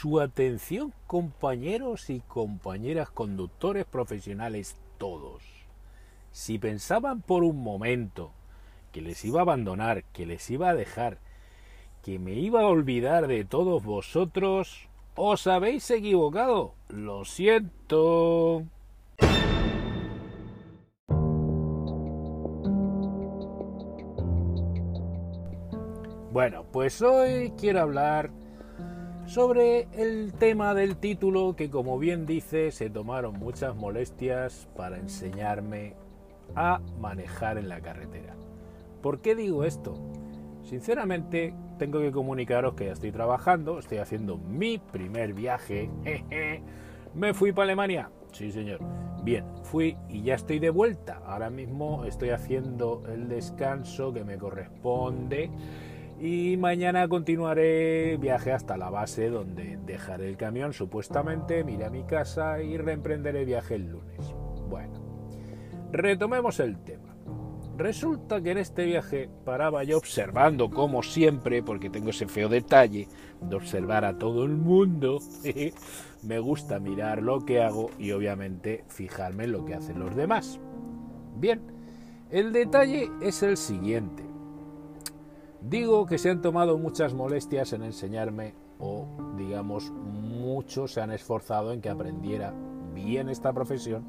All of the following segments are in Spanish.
Su atención, compañeros y compañeras conductores profesionales todos. Si pensaban por un momento que les iba a abandonar, que les iba a dejar, que me iba a olvidar de todos vosotros, os habéis equivocado. Lo siento. Bueno, pues hoy quiero hablar sobre el tema del título que como bien dice se tomaron muchas molestias para enseñarme a manejar en la carretera. ¿Por qué digo esto? Sinceramente tengo que comunicaros que ya estoy trabajando, estoy haciendo mi primer viaje. ¿Me fui para Alemania? Sí, señor. Bien, fui y ya estoy de vuelta. Ahora mismo estoy haciendo el descanso que me corresponde y mañana continuaré viaje hasta la base donde dejaré el camión supuestamente, miré a mi casa y reemprenderé viaje el lunes. Bueno, retomemos el tema. Resulta que en este viaje paraba yo observando como siempre, porque tengo ese feo detalle de observar a todo el mundo. Me gusta mirar lo que hago y obviamente fijarme en lo que hacen los demás. Bien, el detalle es el siguiente. Digo que se han tomado muchas molestias en enseñarme o, digamos, muchos se han esforzado en que aprendiera bien esta profesión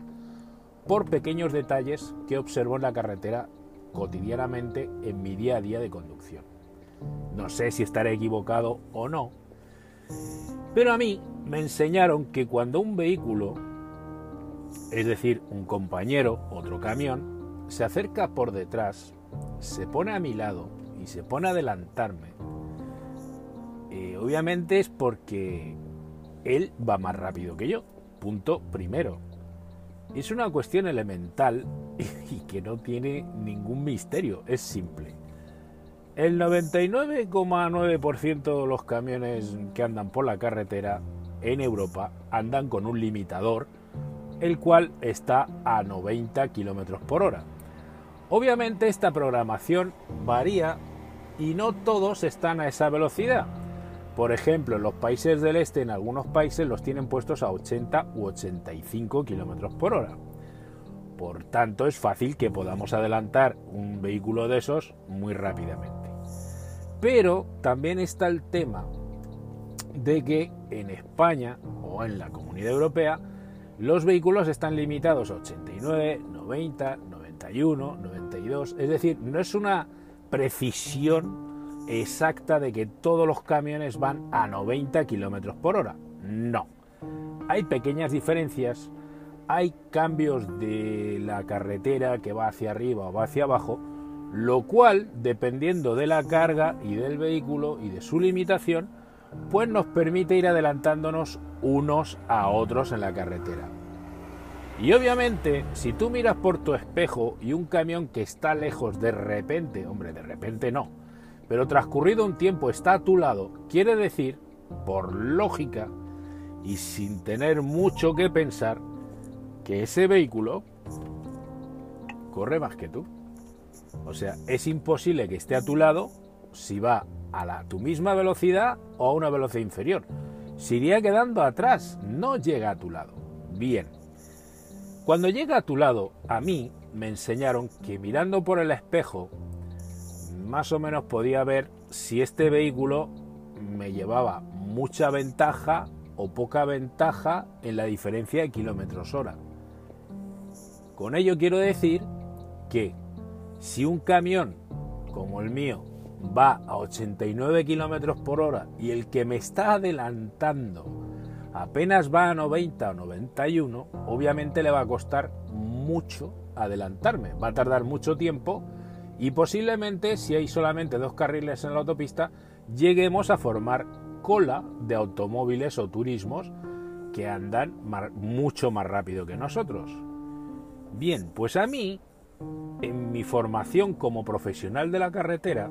por pequeños detalles que observo en la carretera cotidianamente en mi día a día de conducción. No sé si estaré equivocado o no, pero a mí me enseñaron que cuando un vehículo, es decir, un compañero, otro camión, se acerca por detrás, se pone a mi lado y se pone a adelantarme, eh, obviamente es porque él va más rápido que yo. Punto primero. Es una cuestión elemental y que no tiene ningún misterio, es simple. El 99,9% de los camiones que andan por la carretera en Europa andan con un limitador, el cual está a 90 km por hora. Obviamente esta programación varía y no todos están a esa velocidad. Por ejemplo, en los países del este, en algunos países los tienen puestos a 80 u 85 kilómetros por hora. Por tanto, es fácil que podamos adelantar un vehículo de esos muy rápidamente. Pero también está el tema de que en España o en la Comunidad Europea los vehículos están limitados a 89, 90, 91, 92. Es decir, no es una precisión exacta de que todos los camiones van a 90 kilómetros por hora. No. Hay pequeñas diferencias, hay cambios de la carretera que va hacia arriba o va hacia abajo, lo cual, dependiendo de la carga y del vehículo y de su limitación, pues nos permite ir adelantándonos unos a otros en la carretera. Y obviamente, si tú miras por tu espejo y un camión que está lejos de repente, hombre, de repente no, pero transcurrido un tiempo está a tu lado, quiere decir, por lógica y sin tener mucho que pensar, que ese vehículo corre más que tú. O sea, es imposible que esté a tu lado si va a la, tu misma velocidad o a una velocidad inferior. Si iría quedando atrás, no llega a tu lado. Bien, cuando llega a tu lado, a mí me enseñaron que mirando por el espejo, más o menos podía ver si este vehículo me llevaba mucha ventaja o poca ventaja en la diferencia de kilómetros hora. Con ello quiero decir que si un camión como el mío va a 89 kilómetros por hora y el que me está adelantando apenas va a 90 o 91, obviamente le va a costar mucho adelantarme, va a tardar mucho tiempo y posiblemente si hay solamente dos carriles en la autopista, lleguemos a formar cola de automóviles o turismos que andan mucho más rápido que nosotros. Bien, pues a mí, en mi formación como profesional de la carretera,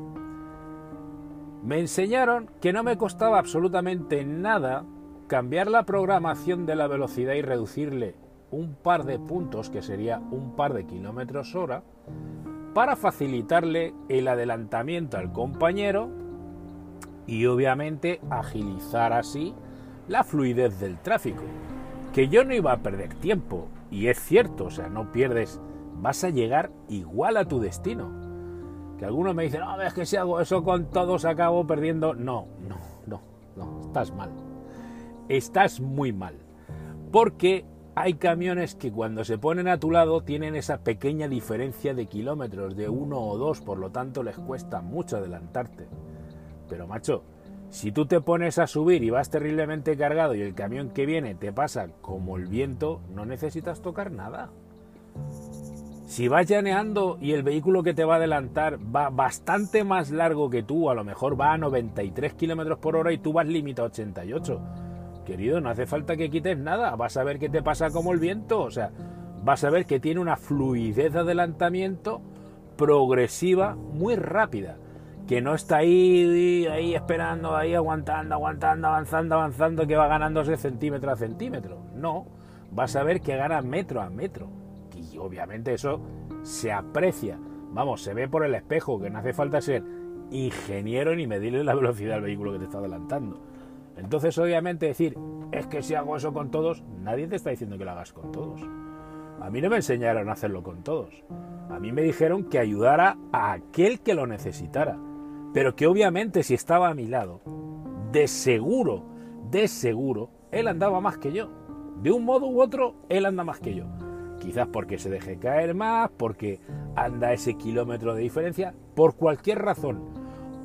me enseñaron que no me costaba absolutamente nada cambiar la programación de la velocidad y reducirle un par de puntos, que sería un par de kilómetros hora, para facilitarle el adelantamiento al compañero y obviamente agilizar así la fluidez del tráfico. Que yo no iba a perder tiempo, y es cierto, o sea, no pierdes, vas a llegar igual a tu destino. Que algunos me dicen, no, es que si hago eso con todos acabo perdiendo. No, no, no, no, estás mal. Estás muy mal. Porque hay camiones que cuando se ponen a tu lado tienen esa pequeña diferencia de kilómetros, de uno o dos, por lo tanto les cuesta mucho adelantarte. Pero macho, si tú te pones a subir y vas terriblemente cargado y el camión que viene te pasa como el viento, no necesitas tocar nada. Si vas llaneando y el vehículo que te va a adelantar va bastante más largo que tú, a lo mejor va a 93 kilómetros por hora y tú vas límite a 88 Querido, no hace falta que quites nada, vas a ver que te pasa como el viento, o sea, vas a ver que tiene una fluidez de adelantamiento progresiva muy rápida, que no está ahí, ahí esperando, ahí aguantando, aguantando, avanzando, avanzando, que va ganándose centímetro a centímetro. No, vas a ver que gana metro a metro. Y obviamente eso se aprecia, vamos, se ve por el espejo, que no hace falta ser ingeniero ni medirle la velocidad al vehículo que te está adelantando. Entonces, obviamente, decir, es que si hago eso con todos, nadie te está diciendo que lo hagas con todos. A mí no me enseñaron a hacerlo con todos. A mí me dijeron que ayudara a aquel que lo necesitara. Pero que obviamente si estaba a mi lado, de seguro, de seguro, él andaba más que yo. De un modo u otro, él anda más que yo. Quizás porque se deje caer más, porque anda ese kilómetro de diferencia, por cualquier razón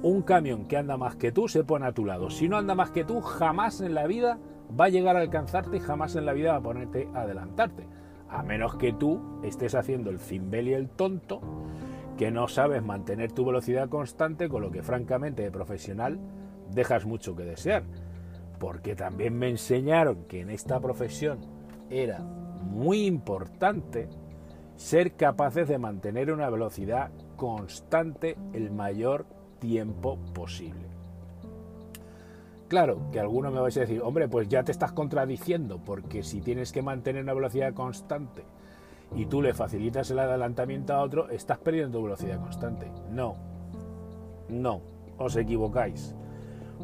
un camión que anda más que tú se pone a tu lado. Si no anda más que tú, jamás en la vida va a llegar a alcanzarte y jamás en la vida va a ponerte a adelantarte. A menos que tú estés haciendo el cimbel y el tonto, que no sabes mantener tu velocidad constante, con lo que francamente de profesional dejas mucho que desear. Porque también me enseñaron que en esta profesión era muy importante ser capaces de mantener una velocidad constante el mayor tiempo posible. Claro, que alguno me vais a decir, hombre, pues ya te estás contradiciendo, porque si tienes que mantener una velocidad constante y tú le facilitas el adelantamiento a otro, estás perdiendo velocidad constante. No, no, os equivocáis.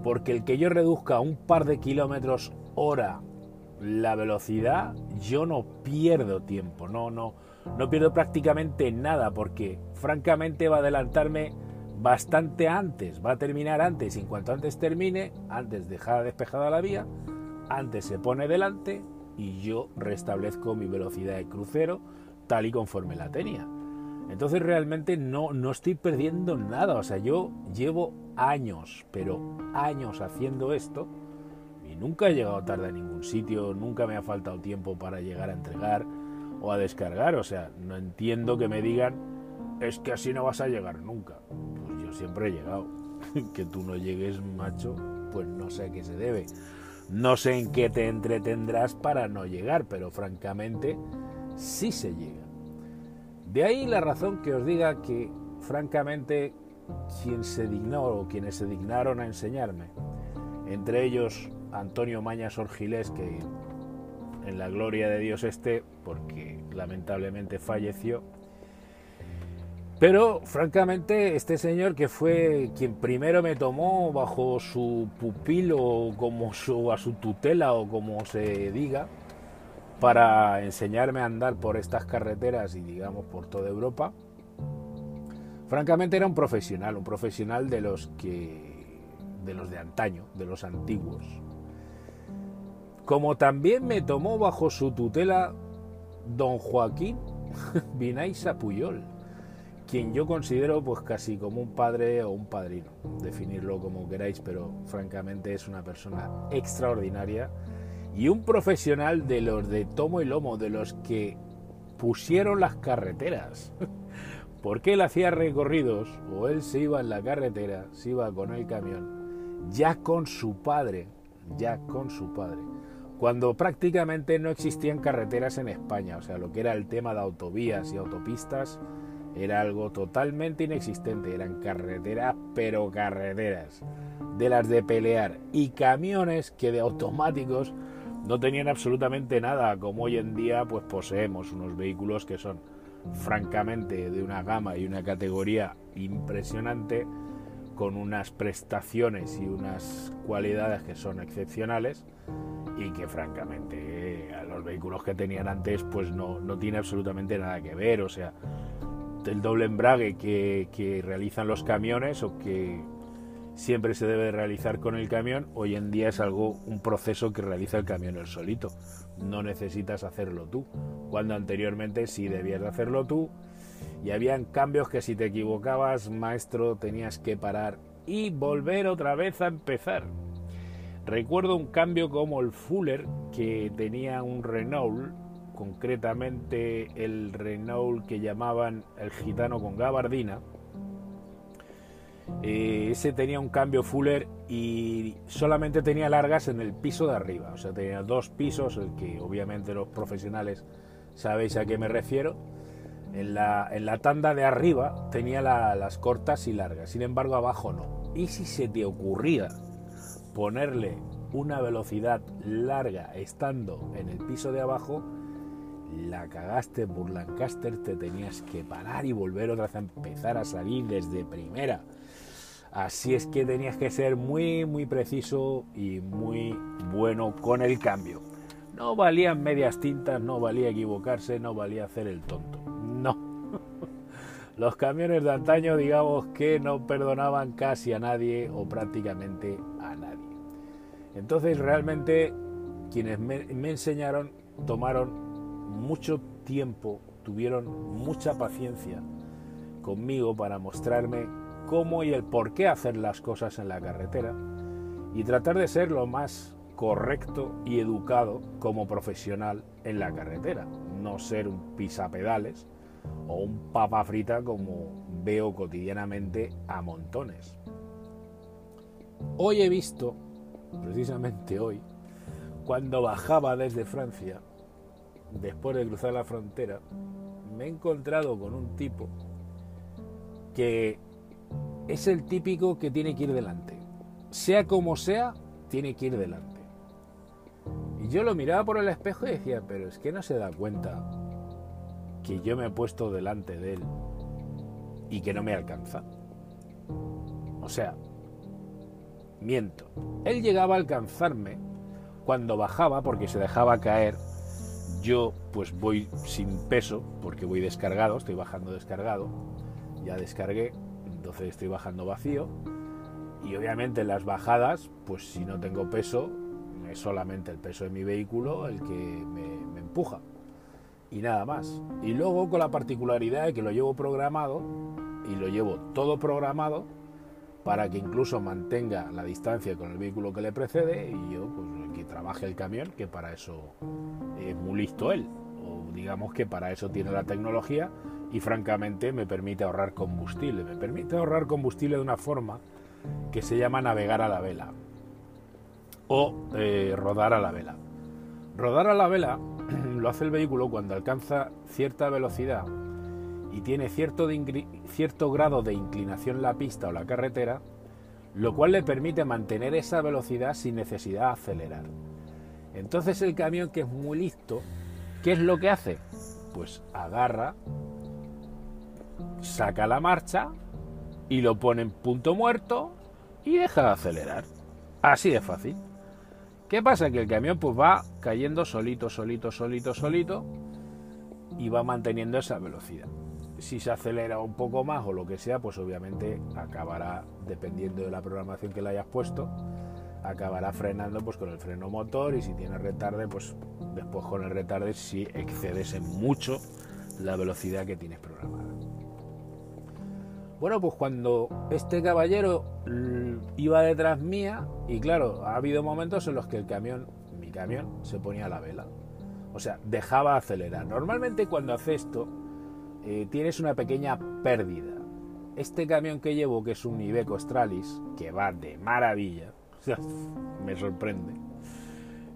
Porque el que yo reduzca un par de kilómetros hora la velocidad, yo no pierdo tiempo, no, no, no pierdo prácticamente nada, porque francamente va a adelantarme bastante antes, va a terminar antes, y en cuanto antes termine, antes deja despejada la vía, antes se pone delante y yo restablezco mi velocidad de crucero tal y conforme la tenía. Entonces realmente no, no estoy perdiendo nada, o sea, yo llevo años, pero años haciendo esto y nunca he llegado tarde a ningún sitio, nunca me ha faltado tiempo para llegar a entregar o a descargar, o sea, no entiendo que me digan es que así no vas a llegar nunca siempre he llegado. que tú no llegues, macho, pues no sé a qué se debe. No sé en qué te entretendrás para no llegar, pero francamente sí se llega. De ahí la razón que os diga que, francamente, quien se dignó o quienes se dignaron a enseñarme, entre ellos Antonio Mañas Orgilés, que en la gloria de Dios esté, porque lamentablemente falleció, pero, francamente, este señor que fue quien primero me tomó bajo su pupilo, como a su tutela o como se diga, para enseñarme a andar por estas carreteras y, digamos, por toda Europa, francamente era un profesional, un profesional de los que. de los de antaño, de los antiguos. Como también me tomó bajo su tutela don Joaquín Vinaisa Puyol quien yo considero pues casi como un padre o un padrino, definirlo como queráis, pero francamente es una persona extraordinaria y un profesional de los de tomo y lomo, de los que pusieron las carreteras. Porque él hacía recorridos o él se iba en la carretera, se iba con el camión, ya con su padre, ya con su padre. Cuando prácticamente no existían carreteras en España, o sea, lo que era el tema de autovías y autopistas, era algo totalmente inexistente, eran carreteras, pero carreteras, de las de pelear, y camiones que de automáticos no tenían absolutamente nada, como hoy en día pues poseemos unos vehículos que son francamente de una gama y una categoría impresionante, con unas prestaciones y unas cualidades que son excepcionales, y que francamente a los vehículos que tenían antes pues no, no tiene absolutamente nada que ver. O sea, el doble embrague que, realizan los camiones o que siempre se debe realizar con el camión, hoy en día es algo, un proceso que realiza el camión el solito. No necesitas hacerlo tú. Cuando anteriormente sí debías de hacerlo tú. Y habían cambios que si te equivocabas, maestro, tenías que parar y volver otra vez a empezar. Recuerdo un cambio como el Fuller que tenía un Renault, concretamente el Renault que llamaban el gitano con gabardina, eh, ese tenía un cambio Fuller y solamente tenía largas en el piso de arriba. O sea, tenía dos pisos, el que obviamente los profesionales sabéis a qué me refiero. En la, en la tanda de arriba tenía las cortas y largas, sin embargo abajo no. Y si se te ocurría ponerle una velocidad larga estando en el piso de abajo, la cagaste por Lancaster, te tenías que parar y volver otra vez a empezar a salir desde primera. Así es que tenías que ser muy, muy preciso y muy bueno con el cambio. No valían medias tintas, no valía equivocarse, no valía hacer el tonto. No. Los camiones de antaño, digamos que no perdonaban casi a nadie o prácticamente a nadie. Entonces realmente quienes me, me enseñaron tomaron mucho tiempo, tuvieron mucha paciencia conmigo para mostrarme cómo y el por qué hacer las cosas en la carretera y tratar de ser lo más correcto y educado como profesional en la carretera, no ser un pisapedales o un papa frita como veo cotidianamente a montones. Hoy he visto, precisamente hoy, cuando bajaba desde Francia, después de cruzar la frontera, me he encontrado con un tipo que es el típico que tiene que ir delante. Sea como sea, tiene que ir delante. Y yo lo miraba por el espejo y decía, pero es que no se da cuenta que yo me he puesto delante de él y que no me alcanza. O sea, miento. Él llegaba a alcanzarme cuando bajaba porque se dejaba caer. Yo pues voy sin peso porque voy descargado, estoy bajando descargado. Ya descargué entonces estoy bajando vacío y obviamente en las bajadas, pues si no tengo peso, es solamente el peso de mi vehículo el que me, me empuja y nada más. Y luego con la particularidad de que lo llevo programado y lo llevo todo programado para que incluso mantenga la distancia con el vehículo que le precede y yo pues que trabaje el camión, que para eso es muy listo él, o digamos que para eso tiene la tecnología y francamente me permite ahorrar combustible. Me permite ahorrar combustible de una forma que se llama navegar a la vela o eh, rodar a la vela. Rodar a la vela lo hace el vehículo cuando alcanza cierta velocidad y tiene cierto, cierto grado de inclinación la pista o la carretera, lo cual le permite mantener esa velocidad sin necesidad de acelerar. Entonces el camión que es muy listo, ¿qué es lo que hace? Pues agarra saca la marcha y lo pone en punto muerto y deja de acelerar. Así de fácil. ¿Qué pasa? Que el camión pues va cayendo solito, solito, solito, solito y va manteniendo esa velocidad. Si se acelera un poco más o lo que sea, pues obviamente acabará, dependiendo de la programación que le hayas puesto, acabará frenando pues con el freno motor y si tiene retarde, pues después con el retarde si excedes en mucho la velocidad que tienes programada. Bueno, pues cuando este caballero iba detrás mía, y claro, ha habido momentos en los que el camión, mi camión, se ponía a la vela. O sea, dejaba acelerar. Normalmente cuando hace esto, eh, tienes una pequeña pérdida. Este camión que llevo, que es un Iveco Stralis, que va de maravilla, me sorprende,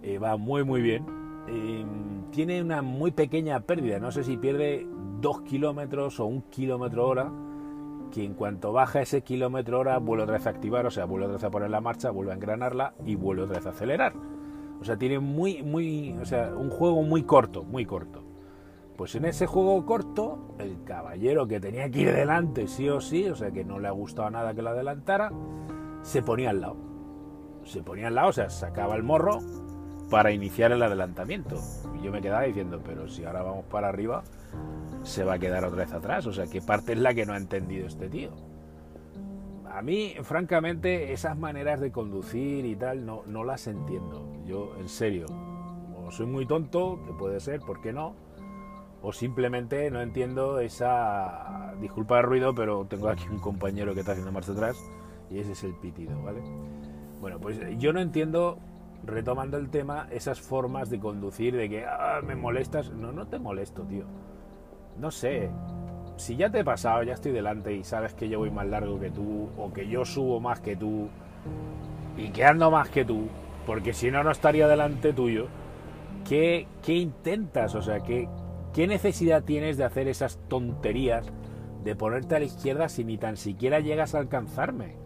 eh, va muy muy bien, em, tiene una muy pequeña pérdida. No sé si pierde dos kilómetros o un kilómetro hora que en cuanto baja ese kilómetro hora vuelve otra vez a activar, o sea, vuelve otra vez a poner la marcha, vuelve a engranarla y vuelve otra vez a acelerar. O sea, tiene muy, muy, o sea, un juego muy corto, muy corto. Pues en ese juego corto, el caballero que tenía que ir delante sí o sí, o sea, que no le ha gustado nada que lo adelantara, se ponía al lado. Se ponía al lado, o sea, sacaba el morro para iniciar el adelantamiento. Y yo me quedaba diciendo, pero si ahora vamos para arriba, se va a quedar otra vez atrás. O sea, ¿qué parte es la que no ha entendido este tío? A mí, francamente, esas maneras de conducir y tal, no, las entiendo. Yo, en serio, o soy muy tonto, que puede ser, ¿por qué no? O simplemente no entiendo esa... Disculpa el ruido, pero tengo aquí un compañero que está haciendo marcha atrás y ese es el pitido, ¿vale? Bueno, pues yo no entiendo retomando el tema, esas formas de conducir, de que ah, me molestas. No, no te molesto, tío. No sé. Si ya te he pasado, ya estoy delante y sabes que yo voy más largo que tú, o que yo subo más que tú, y que ando más que tú, porque si no, no estaría delante tuyo. ¿Qué, qué intentas? O sea, ¿qué, ¿qué necesidad tienes de hacer esas tonterías de ponerte a la izquierda si ni tan siquiera llegas a alcanzarme?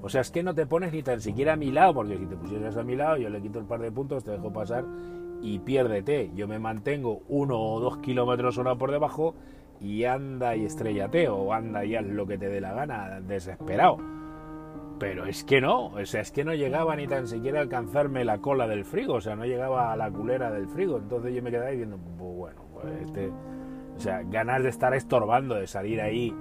O sea, es que no te pones ni tan siquiera a mi lado, porque si te pusieras a mi lado, yo le quito el par de puntos, te dejo pasar y piérdete. Yo me mantengo uno o dos kilómetros hora por debajo y anda y estrellate o anda y haz lo que te dé la gana, desesperado. Pero es que no, o sea, es que no llegaba ni tan siquiera a alcanzarme la cola del frigo, o sea, no llegaba a la culera del frigo. Entonces yo me quedaba diciendo, pues bueno, este, o sea, ganas de estar estorbando, de salir ahí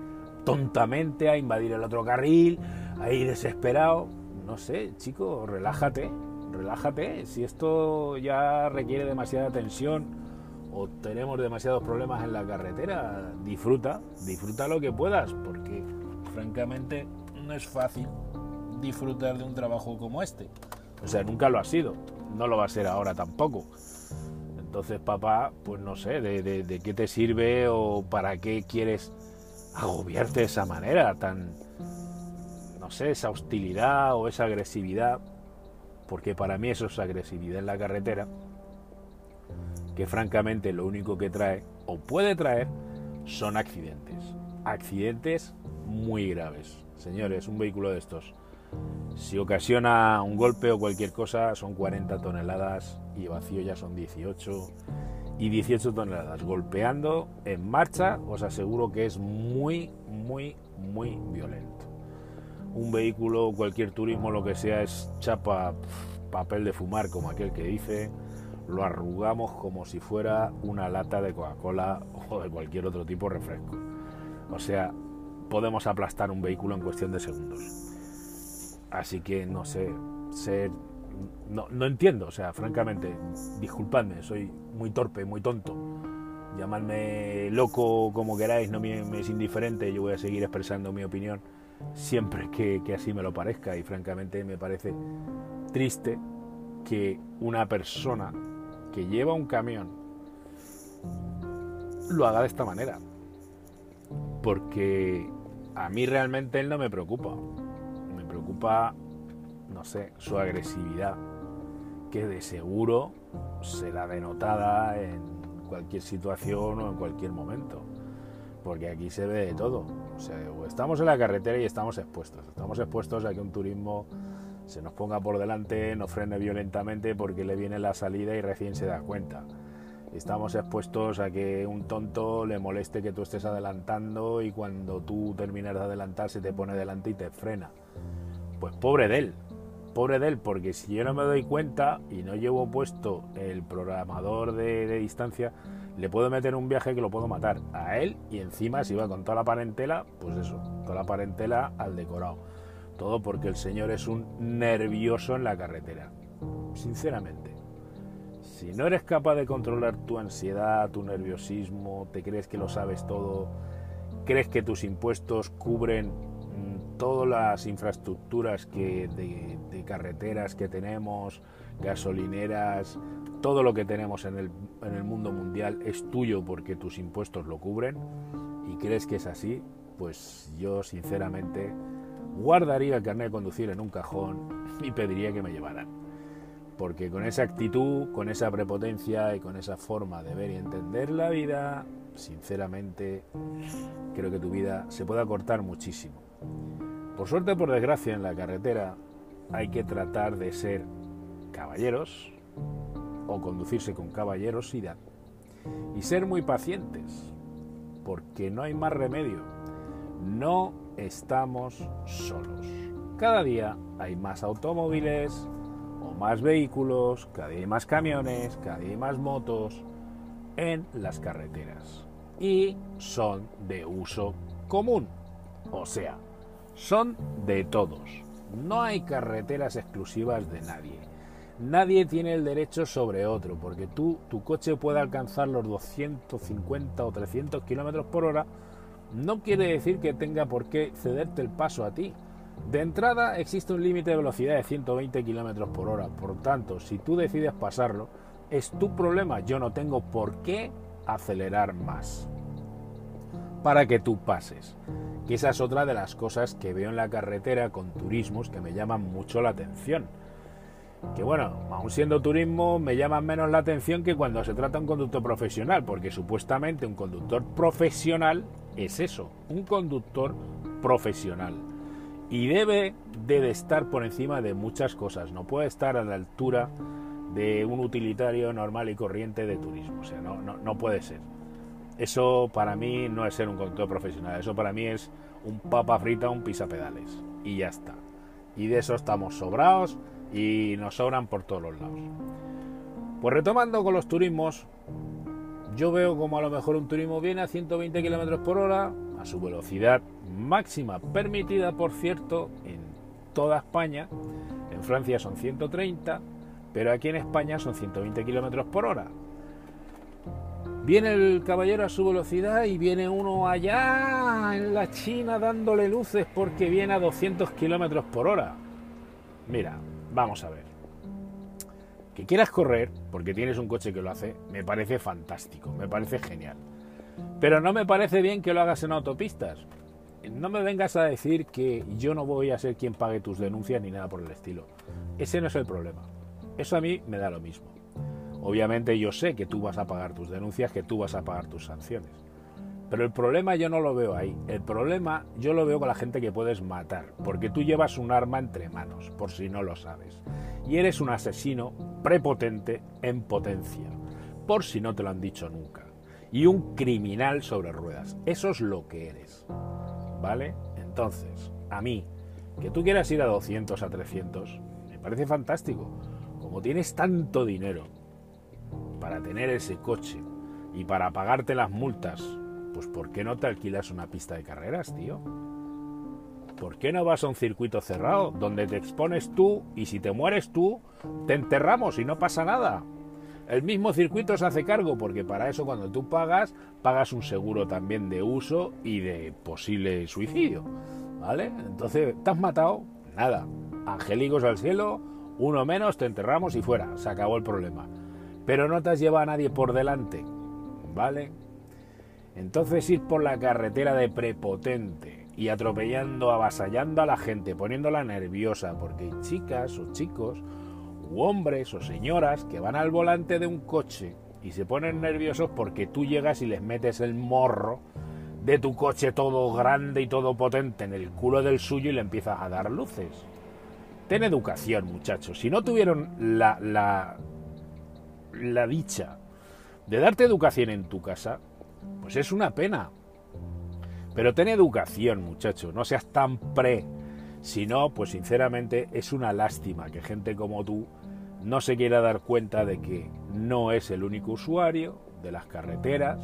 tontamente a invadir el otro carril, ahí desesperado. No sé, chico, relájate, relájate. Si esto ya requiere demasiada tensión o tenemos demasiados problemas en la carretera, disfruta, disfruta lo que puedas, porque francamente no es fácil disfrutar de un trabajo como este. O sea, nunca lo ha sido, no lo va a ser ahora tampoco. Entonces, papá, pues no sé, de, de qué te sirve o para qué quieres agobiarte de esa manera, tan, no sé, esa hostilidad o esa agresividad, porque para mí eso es agresividad en la carretera, que francamente lo único que trae o puede traer son accidentes. Accidentes muy graves. Señores, un vehículo de estos, si ocasiona un golpe o cualquier cosa, son 40 toneladas y vacío ya son 18 y 18 toneladas. Golpeando en marcha, os aseguro que es muy, muy, muy violento. Un vehículo, cualquier turismo, lo que sea, es chapa papel de fumar, como aquel que dice. Lo arrugamos como si fuera una lata de Coca-Cola o de cualquier otro tipo de refresco. O sea, podemos aplastar un vehículo en cuestión de segundos. Así que no sé, ser no, no entiendo, o sea, francamente, disculpadme, soy muy torpe, muy tonto. Llamadme loco como queráis, no me, es indiferente, yo voy a seguir expresando mi opinión siempre que, que así me lo parezca y francamente me parece triste que una persona que lleva un camión lo haga de esta manera. Porque a mí realmente él no me preocupa. Me preocupa no sé, su agresividad, que de seguro será denotada en cualquier situación o en cualquier momento. Porque aquí se ve de todo. O sea, estamos en la carretera y estamos expuestos. Estamos expuestos a que un turismo se nos ponga por delante, nos frene violentamente porque le viene la salida y recién se da cuenta. Estamos expuestos a que un tonto le moleste que tú estés adelantando y cuando tú terminas de adelantar se te pone delante y te frena. Pues pobre de él, pobre de él, porque si yo no me doy cuenta y no llevo puesto el programador de, distancia, le puedo meter un viaje que lo puedo matar a él y encima si va con toda la parentela, pues eso, toda la parentela al decorado. Todo porque el señor es un nervioso en la carretera. Sinceramente. Si no eres capaz de controlar tu ansiedad, tu nerviosismo, te crees que lo sabes todo, crees que tus impuestos cubren todas las infraestructuras que, de, carreteras que tenemos, gasolineras, todo lo que tenemos en el, en el mundo mundial es tuyo porque tus impuestos lo cubren y crees que es así, pues yo sinceramente guardaría el carnet de conducir en un cajón y pediría que me llevaran. Porque con esa actitud, con esa prepotencia y con esa forma de ver y entender la vida, sinceramente creo que tu vida se puede acortar muchísimo. Por suerte, por desgracia, en la carretera hay que tratar de ser caballeros o conducirse con caballerosidad y ser muy pacientes, porque no hay más remedio. No estamos solos. Cada día hay más automóviles, o más vehículos, cada día hay más camiones, cada día hay más motos en las carreteras. Y son de uso común. O sea, son de todos. No hay carreteras exclusivas de nadie. Nadie tiene el derecho sobre otro, porque tú, tu coche puede alcanzar los 250 o 300 kilómetros por hora, no quiere decir que tenga por qué cederte el paso a ti. De entrada existe un límite de velocidad de 120 kilómetros por hora, por tanto, si tú decides pasarlo, es tu problema. Yo no tengo por qué acelerar más para que tú pases. Que esa es otra de las cosas que veo en la carretera con turismos que me llaman mucho la atención. Que bueno, aún siendo turismo, me llaman menos la atención que cuando se trata de un conductor profesional, porque supuestamente un conductor profesional es eso, un conductor profesional. Y debe de estar por encima de muchas cosas, no puede estar a la altura de un utilitario normal y corriente de turismo, o sea, no, no puede ser. Eso para mí no es ser un conductor profesional, eso para mí es un papa frita, un pisapedales. Y ya está. Y de eso estamos sobrados y nos sobran por todos los lados. Pues retomando con los turismos, yo veo como a lo mejor un turismo viene a 120 km por hora, a su velocidad máxima permitida, por cierto, en toda España. En Francia son 130, pero aquí en España son 120 km por hora. Viene el caballero a su velocidad y viene uno allá en la China dándole luces porque viene a 200 kilómetros por hora. Mira, vamos a ver. Que quieras correr porque tienes un coche que lo hace, me parece fantástico, me parece genial. Pero no me parece bien que lo hagas en autopistas. No me vengas a decir que yo no voy a ser quien pague tus denuncias ni nada por el estilo. Ese no es el problema. Eso a mí me da lo mismo. Obviamente yo sé que tú vas a pagar tus denuncias, que tú vas a pagar tus sanciones. Pero el problema yo no lo veo ahí. El problema yo lo veo con la gente que puedes matar, porque tú llevas un arma entre manos, por si no lo sabes. Y eres un asesino prepotente en potencia, por si no te lo han dicho nunca. Y un criminal sobre ruedas. Eso es lo que eres. ¿Vale? Entonces, a mí, que tú quieras ir a 200, a 300, me parece fantástico. Como tienes tanto dinero, para tener ese coche y para pagarte las multas, pues ¿por qué no te alquilas una pista de carreras, tío? ¿Por qué no vas a un circuito cerrado donde te expones tú y si te mueres tú, te enterramos y no pasa nada? El mismo circuito se hace cargo porque para eso cuando tú pagas, pagas un seguro también de uso y de posible suicidio. ¿Vale? Entonces, ¿te has matado? Nada. Angélicos al cielo, uno menos, te enterramos y fuera. Se acabó el problema pero no te has llevado a nadie por delante, ¿vale? Entonces ir por la carretera de prepotente y atropellando, avasallando a la gente, poniéndola nerviosa, porque hay chicas o chicos, u hombres o señoras que van al volante de un coche y se ponen nerviosos porque tú llegas y les metes el morro de tu coche todo grande y todo potente en el culo del suyo y le empiezas a dar luces. Ten educación, muchachos. Si no tuvieron la, la la dicha de darte educación en tu casa, pues es una pena. Pero ten educación, muchacho, no seas tan pre. Si no, pues sinceramente es una lástima que gente como tú no se quiera dar cuenta de que no es el único usuario de las carreteras,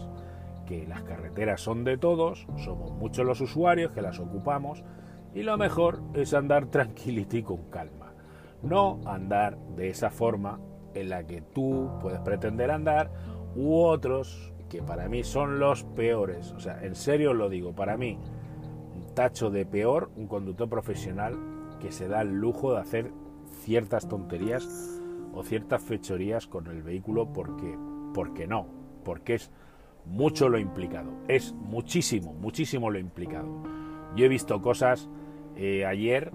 que las carreteras son de todos, somos muchos los usuarios que las ocupamos y lo mejor es andar tranquilito y con calma. No andar de esa forma en la que tú puedes pretender andar, u otros que para mí son los peores. O sea, en serio lo digo, para mí, un tacho de peor, un conductor profesional que se da el lujo de hacer ciertas tonterías o ciertas fechorías con el vehículo porque, porque no, porque es mucho lo implicado, es muchísimo, muchísimo lo implicado. Yo he visto cosas eh, ayer,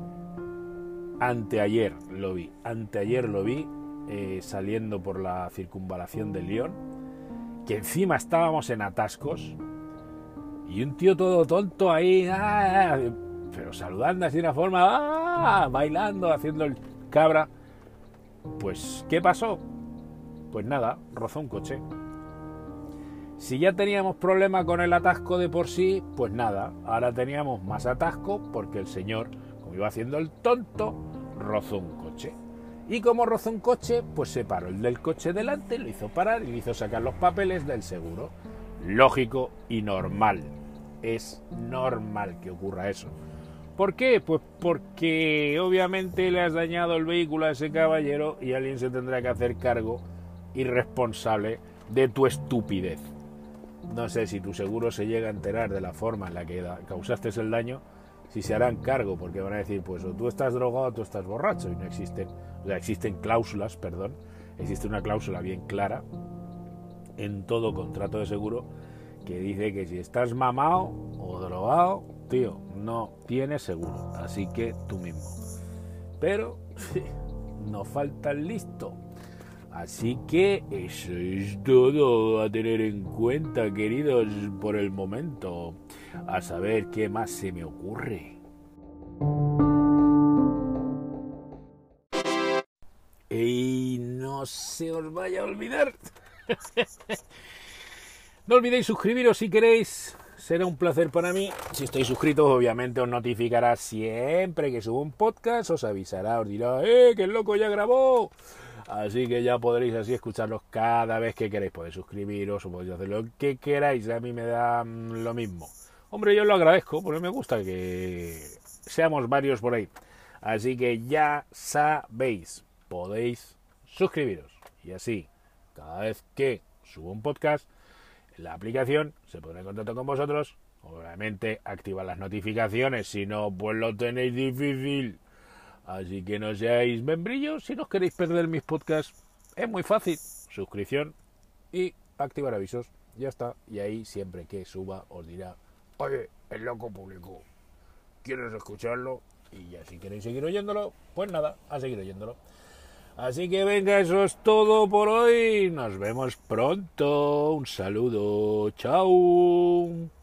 anteayer lo vi, anteayer lo vi eh, saliendo por la circunvalación de León, que encima estábamos en atascos y un tío todo tonto ahí, ah, pero saludando así de una forma, ah, bailando, haciendo el cabra. Pues, ¿qué pasó? Pues nada, rozó un coche. Si ya teníamos problema con el atasco de por sí, pues nada, ahora teníamos más atasco porque el señor, como iba haciendo el tonto, rozó un coche. Y como rozó un coche, pues se paró el del coche delante, lo hizo parar y le hizo sacar los papeles del seguro. Lógico y normal. Es normal que ocurra eso. ¿Por qué? Pues porque obviamente le has dañado el vehículo a ese caballero y alguien se tendrá que hacer cargo irresponsable de tu estupidez. No sé si tu seguro se llega a enterar de la forma en la que causaste el daño, si se harán cargo, porque van a decir, pues o tú estás drogado o tú estás borracho, y no existen, o sea, existen cláusulas, perdón, existe una cláusula bien clara en todo contrato de seguro que dice que si estás mamado o drogado, tío, no tienes seguro, así que tú mismo. Pero no falta el listo. Así que eso es todo a tener en cuenta, queridos, por el momento. A saber qué más se me ocurre. Y no se os vaya a olvidar. no olvidéis suscribiros si queréis. Será un placer para mí. Si estáis suscritos, obviamente os notificará siempre que subo un podcast. Os avisará, os dirá, ¡eh, que el loco ya grabó! Así que ya podréis así escucharlos cada vez que queráis. Podéis suscribiros o podéis hacer lo que queráis. A mí me da mm, lo mismo. Hombre, yo lo agradezco porque me gusta que seamos varios por ahí. Así que ya sabéis, podéis suscribiros. Y así, cada vez que subo un podcast, la aplicación se pondrá en contacto con vosotros. Obviamente, activa las notificaciones. Si no, pues lo tenéis difícil. Así que no seáis membrillos si no queréis perder mis podcasts. Es muy fácil. Suscripción y activar avisos. Ya está. Y ahí siempre que suba os dirá, oye, el loco público, ¿quieres escucharlo? Y ya si queréis seguir oyéndolo, pues nada, a seguir oyéndolo. Así que venga, eso es todo por hoy. Nos vemos pronto. Un saludo. Chao.